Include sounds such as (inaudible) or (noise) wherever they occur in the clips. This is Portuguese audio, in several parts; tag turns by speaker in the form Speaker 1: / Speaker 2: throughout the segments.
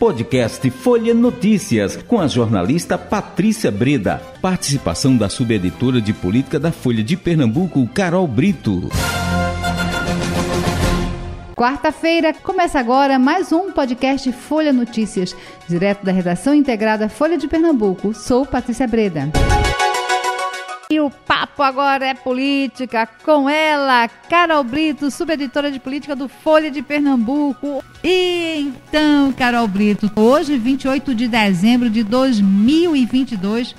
Speaker 1: Podcast Folha Notícias, com a jornalista Patrícia Breda. Participação da subeditora de política da Folha de Pernambuco, Carol Brito.
Speaker 2: Quarta-feira começa agora mais um podcast Folha Notícias, direto da redação integrada Folha de Pernambuco. Sou Patrícia Breda. E o papo agora é política com ela, Carol Brito, subeditora de política do Folha de Pernambuco. E então, Carol Brito, hoje, 28 de dezembro de 2022,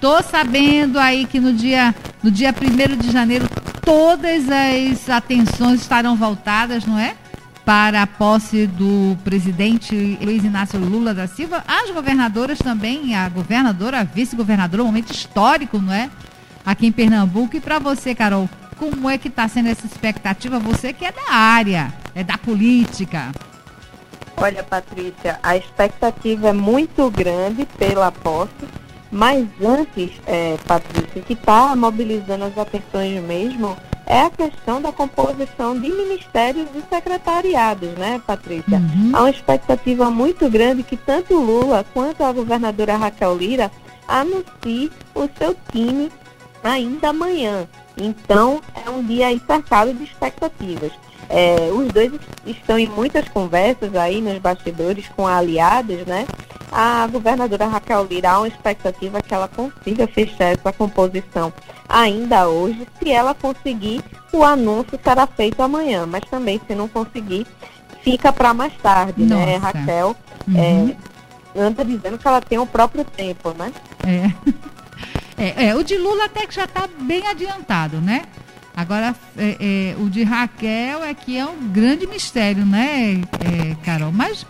Speaker 2: tô sabendo aí que no dia, no dia 1 de janeiro todas as atenções estarão voltadas, não é? Para a posse do presidente Luiz Inácio Lula da Silva. As governadoras também, a governadora, a vice-governadora, um momento histórico, não é? Aqui em Pernambuco. E para você, Carol, como é que está sendo essa expectativa? Você que é da área, é da política.
Speaker 3: Olha, Patrícia, a expectativa é muito grande pela posse, mas antes, é, Patrícia, que está mobilizando as atenções mesmo é a questão da composição de ministérios e secretariados, né, Patrícia? Uhum. Há uma expectativa muito grande que tanto Lula quanto a governadora Raquel Lira anuncie o seu time ainda amanhã. Então, é um dia aí cercado de expectativas. É, os dois estão em muitas conversas aí nos bastidores com aliados, né? A governadora Raquel Lira há uma expectativa que ela consiga fechar essa composição ainda hoje. Se ela conseguir, o anúncio será feito amanhã, mas também se não conseguir, fica para mais tarde, né? Nossa. né? Raquel uhum. é, anda dizendo que ela tem o próprio tempo, né?
Speaker 2: É. (laughs) É, é, o de Lula até que já está bem adiantado, né? Agora, é, é, o de Raquel é que é um grande mistério, né, é, Carol? Mas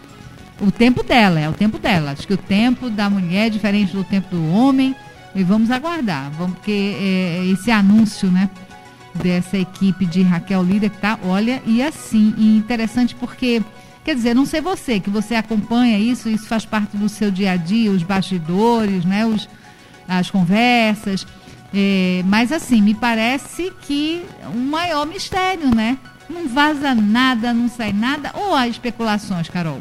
Speaker 2: o tempo dela, é o tempo dela. Acho que o tempo da mulher é diferente do tempo do homem. E vamos aguardar, vamos, porque é, esse anúncio, né, dessa equipe de Raquel Lira que tá, olha, e assim, e interessante porque, quer dizer, não sei você, que você acompanha isso, isso faz parte do seu dia a dia, os bastidores, né, os, as conversas. É, mas assim, me parece que um maior mistério, né? Não vaza nada, não sai nada. Ou há especulações, Carol?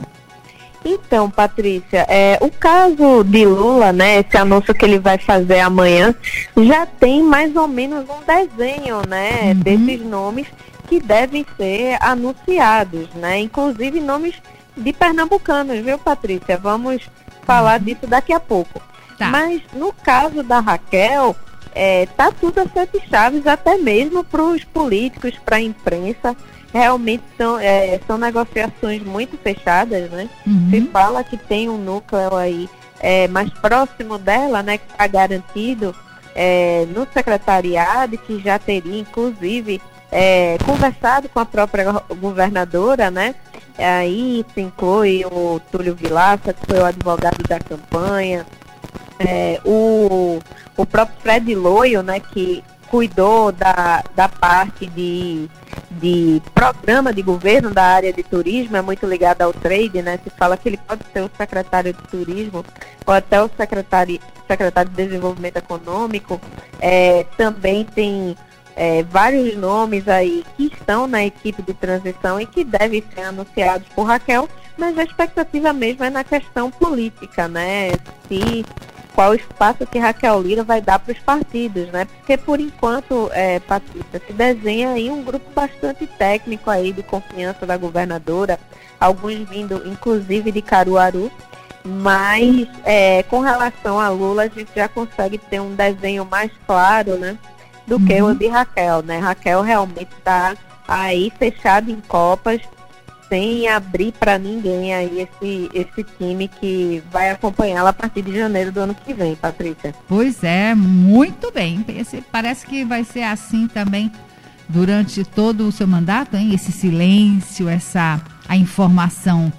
Speaker 3: Então, Patrícia, é, o caso de Lula, né, esse anúncio que ele vai fazer amanhã, já tem mais ou menos um desenho, né, uhum. desses nomes que devem ser anunciados, né, inclusive nomes de pernambucanos, viu, Patrícia? Vamos falar uhum. disso daqui a pouco. Tá. Mas no caso da Raquel, é, tá tudo a sete chaves, até mesmo para os políticos, para a imprensa. Realmente são, é, são negociações muito fechadas, né? Uhum. Se fala que tem um núcleo aí é, mais próximo dela, né, que está garantido é, no secretariado, que já teria, inclusive, é, conversado com a própria governadora, né? Aí se inclui o Túlio Vilaça, que foi o advogado da campanha, é, o, o próprio Fred Loyo, né, que cuidou da, da parte de, de programa de governo da área de turismo, é muito ligado ao trade, né? Se fala que ele pode ser o secretário de turismo ou até o secretário, secretário de desenvolvimento econômico. É, também tem é, vários nomes aí que estão na equipe de transição e que devem ser anunciados por Raquel, mas a expectativa mesmo é na questão política, né? Se qual o espaço que Raquel Lira vai dar para os partidos, né? Porque por enquanto, é, Patrícia, se desenha aí um grupo bastante técnico aí de confiança da governadora, alguns vindo inclusive de Caruaru, mas é, com relação a Lula a gente já consegue ter um desenho mais claro, né? Do uhum. que o de Raquel, né? Raquel realmente está aí fechada em copas, sem abrir para ninguém aí esse, esse time que vai acompanhá-la a partir de janeiro do ano que vem, Patrícia.
Speaker 2: Pois é, muito bem. Esse, parece que vai ser assim também durante todo o seu mandato, hein? Esse silêncio, essa a informação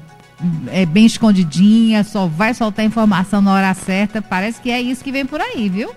Speaker 2: é bem escondidinha, só vai soltar informação na hora certa. Parece que é isso que vem por aí, viu?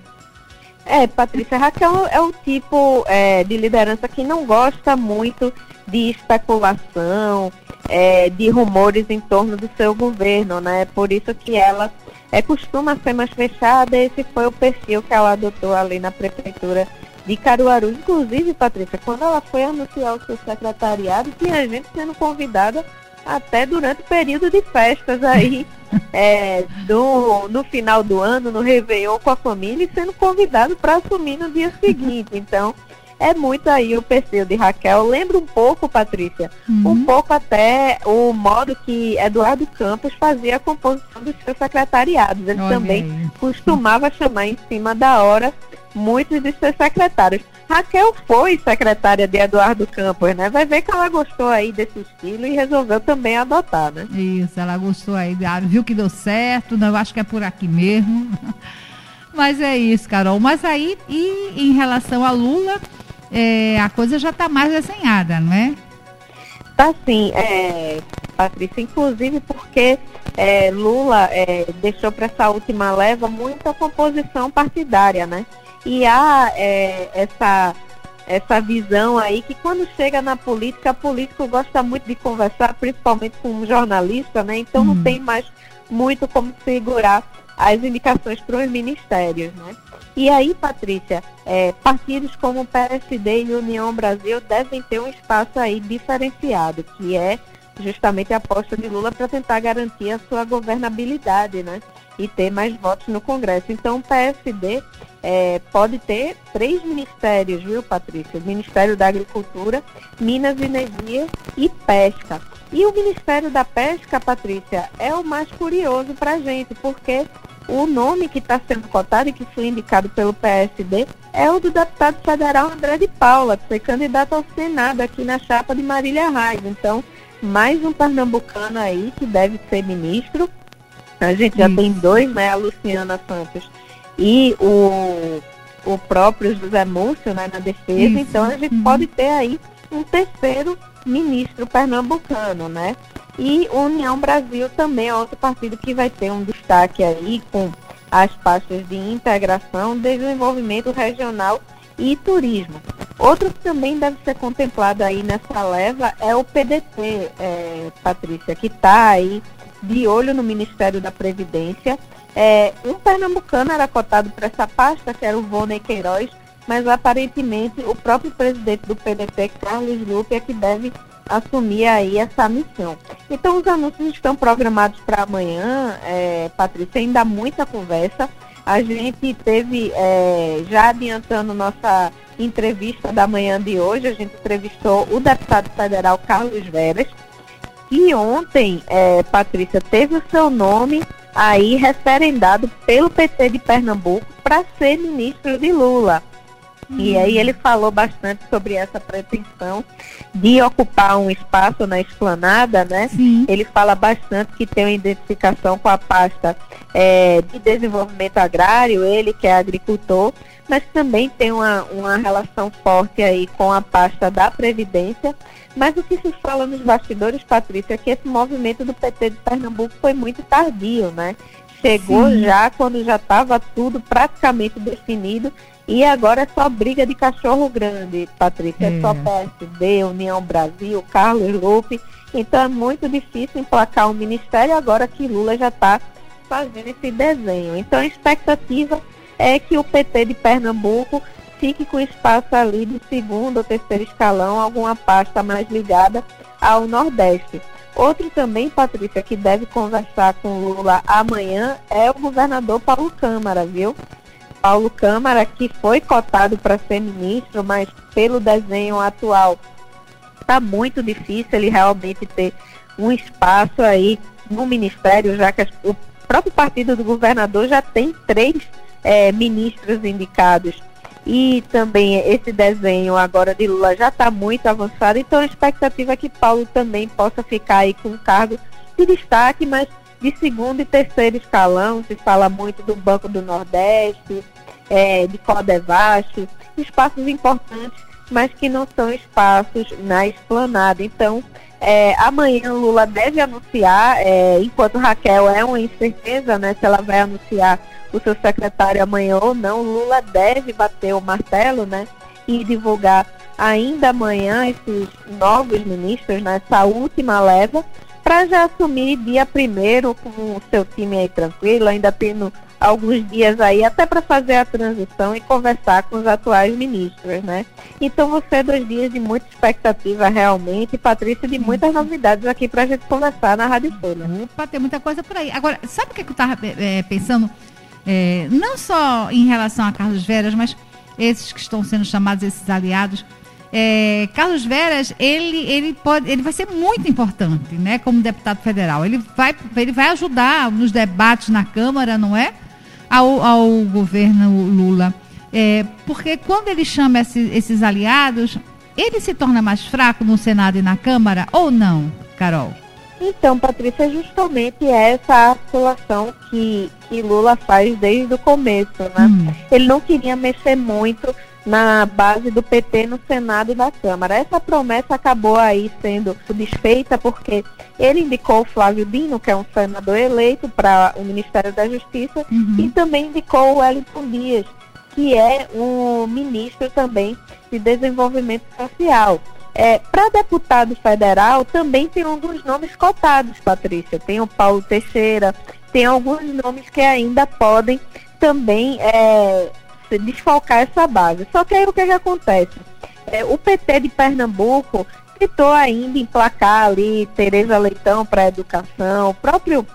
Speaker 3: É, Patrícia Raquel é o tipo é, de liderança que não gosta muito de especulação, é, de rumores em torno do seu governo, né? Por isso que ela é, costuma ser mais fechada. Esse foi o perfil que ela adotou ali na prefeitura de Caruaru. Inclusive, Patrícia, quando ela foi anunciar o seu secretariado, tinha gente sendo convidada até durante o período de festas aí, (laughs) é, do, no final do ano, no Réveillon com a família, e sendo convidado para assumir no dia seguinte. Então, é muito aí o perfil de Raquel. Lembra um pouco, Patrícia, uhum. um pouco até o modo que Eduardo Campos fazia a composição dos seus secretariados. Ele também costumava chamar em cima da hora muitos de seus secretários. Raquel foi secretária de Eduardo Campos, né? Vai ver que ela gostou aí desse estilo e resolveu também adotar, né?
Speaker 2: Isso, ela gostou aí, viu que deu certo, eu acho que é por aqui mesmo. (laughs) Mas é isso, Carol. Mas aí, e em relação a Lula, é, a coisa já está mais desenhada, não é?
Speaker 3: Tá sim, é, Patrícia, inclusive porque é, Lula é, deixou para essa última leva muita composição partidária, né? E há é, essa, essa visão aí que quando chega na política, político gosta muito de conversar, principalmente com um jornalista, né? Então hum. não tem mais muito como segurar as indicações para os ministérios, né? E aí, Patrícia, é, partidos como o PSD e União Brasil devem ter um espaço aí diferenciado, que é justamente a aposta de Lula para tentar garantir a sua governabilidade, né? E ter mais votos no Congresso. Então, o PSD é, pode ter três ministérios, viu, Patrícia? Ministério da Agricultura, Minas e Energia e Pesca. E o Ministério da Pesca, Patrícia, é o mais curioso para a gente, porque o nome que está sendo cotado e que foi indicado pelo PSD é o do deputado federal André de Paula, que foi candidato ao Senado aqui na chapa de Marília Reis. Então, mais um pernambucano aí que deve ser ministro. A gente já Isso. tem dois, né? A Luciana Santos e o, o próprio José Múcio né, na defesa. Isso. Então, a gente pode ter aí um terceiro ministro pernambucano, né? E União Brasil também é outro partido que vai ter um destaque aí com as pastas de integração, desenvolvimento regional e turismo. Outro que também deve ser contemplado aí nessa leva é o PDT, é, Patrícia, que está aí de olho no Ministério da Previdência. É, um pernambucano era cotado para essa pasta, que era o Vônei Queiroz, mas aparentemente o próprio presidente do PDT, Carlos Lupe, é que deve assumir aí essa missão. Então os anúncios estão programados para amanhã, é, Patrícia, ainda há muita conversa. A gente teve, é, já adiantando nossa entrevista da manhã de hoje, a gente entrevistou o deputado federal Carlos Veras, que ontem, é, Patrícia, teve o seu nome aí referendado pelo PT de Pernambuco para ser ministro de Lula. E aí ele falou bastante sobre essa pretensão de ocupar um espaço na esplanada, né? Sim. Ele fala bastante que tem uma identificação com a pasta é, de desenvolvimento agrário, ele que é agricultor, mas também tem uma, uma relação forte aí com a pasta da Previdência. Mas o que se fala nos bastidores, Patrícia, é que esse movimento do PT de Pernambuco foi muito tardio, né? Chegou Sim. já quando já estava tudo praticamente definido e agora é só briga de cachorro grande, Patrícia. É, é só PSD, União Brasil, Carlos Lupe. Então é muito difícil emplacar um ministério agora que Lula já está fazendo esse desenho. Então a expectativa é que o PT de Pernambuco fique com espaço ali de segundo ou terceiro escalão, alguma pasta mais ligada ao Nordeste. Outro também, Patrícia, que deve conversar com Lula amanhã é o governador Paulo Câmara, viu? Paulo Câmara, que foi cotado para ser ministro, mas pelo desenho atual está muito difícil ele realmente ter um espaço aí no ministério, já que o próprio partido do governador já tem três é, ministros indicados. E também esse desenho agora de Lula já está muito avançado, então a expectativa é que Paulo também possa ficar aí com um cargo de destaque, mas de segundo e terceiro escalão, se fala muito do Banco do Nordeste, é, de Codevasf, espaços importantes, mas que não são espaços na esplanada. Então, é, amanhã Lula deve anunciar, é, enquanto Raquel é uma incerteza, né, se ela vai anunciar o seu secretário amanhã ou não, Lula deve bater o martelo, né, e divulgar ainda amanhã esses novos ministros nessa última leva, para já assumir dia primeiro com o seu time aí tranquilo, ainda tendo alguns dias aí, até para fazer a transição e conversar com os atuais ministros, né? Então você é dois dias de muita expectativa realmente, Patrícia, de muitas novidades aqui para a gente conversar na Rádio Folha.
Speaker 2: Opa, tem muita coisa por aí. Agora, sabe o que, é que eu estava é, pensando? É, não só em relação a Carlos Veras, mas esses que estão sendo chamados, esses aliados, é, Carlos Veras, ele, ele, pode, ele vai ser muito importante, né, como deputado federal. Ele vai, ele vai ajudar nos debates na Câmara, não é? Ao, ao governo Lula. É, porque quando ele chama esses, esses aliados, ele se torna mais fraco no Senado e na Câmara ou não, Carol?
Speaker 3: Então, Patrícia, justamente essa articulação que, que Lula faz desde o começo, né? Hum. Ele não queria mexer muito na base do PT no Senado e na Câmara. Essa promessa acabou aí sendo desfeita porque ele indicou o Flávio Dino, que é um senador eleito para o Ministério da Justiça, uhum. e também indicou o Wellington Dias, que é um ministro também de desenvolvimento social. É, para deputado federal, também tem alguns nomes cotados, Patrícia. Tem o Paulo Teixeira, tem alguns nomes que ainda podem também é, desfalcar essa base. Só que aí o que, que acontece? É, o PT de Pernambuco tentou ainda emplacar ali Tereza Leitão para a educação, o próprio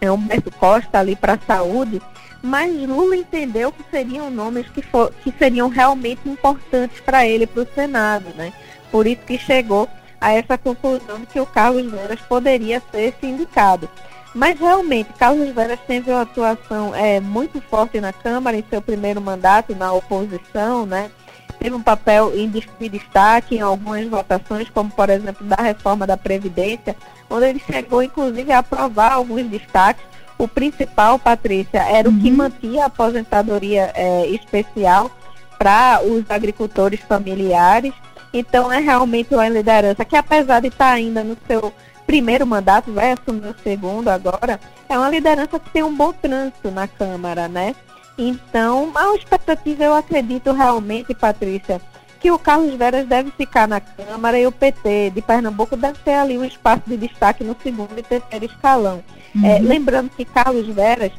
Speaker 3: é, Humberto Costa ali para a saúde, mas Lula entendeu que seriam nomes que, for, que seriam realmente importantes para ele para o Senado, né? Por isso que chegou a essa conclusão de que o Carlos Veras poderia ser esse indicado. Mas realmente, Carlos Veras teve uma atuação é, muito forte na Câmara em seu primeiro mandato, na oposição, né? Teve um papel em destaque em algumas votações, como por exemplo da reforma da Previdência, onde ele chegou inclusive a aprovar alguns destaques. O principal, Patrícia, era uhum. o que uhum. mantinha a aposentadoria é, especial para os agricultores familiares. Então é realmente uma liderança que apesar de estar ainda no seu primeiro mandato, vai assumir o segundo agora, é uma liderança que tem um bom trânsito na Câmara, né? Então, a expectativa, eu acredito realmente, Patrícia, que o Carlos Veras deve ficar na Câmara e o PT de Pernambuco deve ter ali um espaço de destaque no segundo e terceiro escalão. Uhum. É, lembrando que Carlos Veras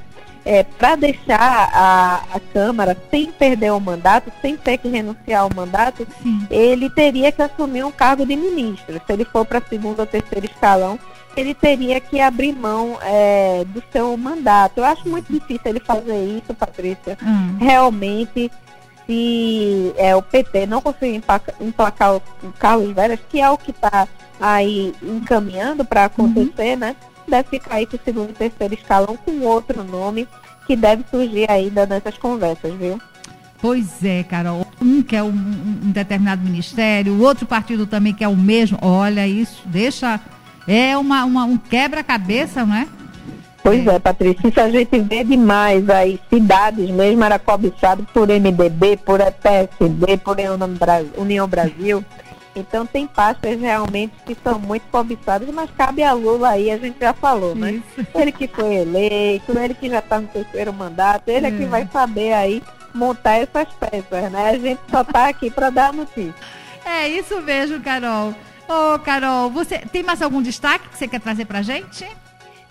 Speaker 3: é, para deixar a, a Câmara sem perder o mandato, sem ter que renunciar ao mandato, Sim. ele teria que assumir um cargo de ministro. Se ele for para segundo ou terceiro escalão, ele teria que abrir mão é, do seu mandato. Eu acho muito difícil ele fazer isso, Patrícia. Hum. Realmente, se é, o PT não conseguir emplacar, emplacar o, o Carlos Veras, que é o que está aí encaminhando para acontecer, uhum. né? Deve ficar aí para o segundo e terceiro escalão com outro nome que deve surgir ainda nessas conversas, viu?
Speaker 2: Pois é, Carol. Um quer um, um determinado ministério, o outro partido também quer o mesmo. Olha, isso deixa. É uma, uma um quebra-cabeça, não é?
Speaker 3: Pois é. é, Patrícia, isso a gente vê demais aí, cidades mesmo era cobiçado por MDB, por PSD, por União Brasil. Então tem pastas realmente que são muito cobiçadas, mas cabe a Lula aí, a gente já falou, né? Isso. (laughs) Ele que foi eleito, ele que já está no terceiro mandato, ele é. que vai saber aí montar essas peças, né? A gente só está aqui para dar a notícia.
Speaker 2: É isso mesmo, Carol. Ô, oh, Carol, você tem mais algum destaque que você quer trazer pra gente?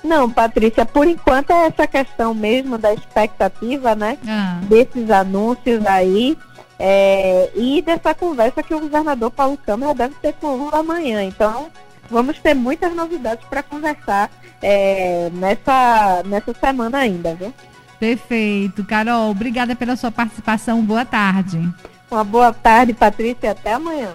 Speaker 3: Não, Patrícia, por enquanto é essa questão mesmo da expectativa, né? Ah. Desses anúncios aí. É, e dessa conversa que o governador Paulo Câmara deve ter com o Lula amanhã. Então, vamos ter muitas novidades para conversar é, nessa, nessa semana ainda, viu?
Speaker 2: Perfeito. Carol, obrigada pela sua participação. Boa tarde.
Speaker 3: Uma boa tarde, Patrícia. Até amanhã.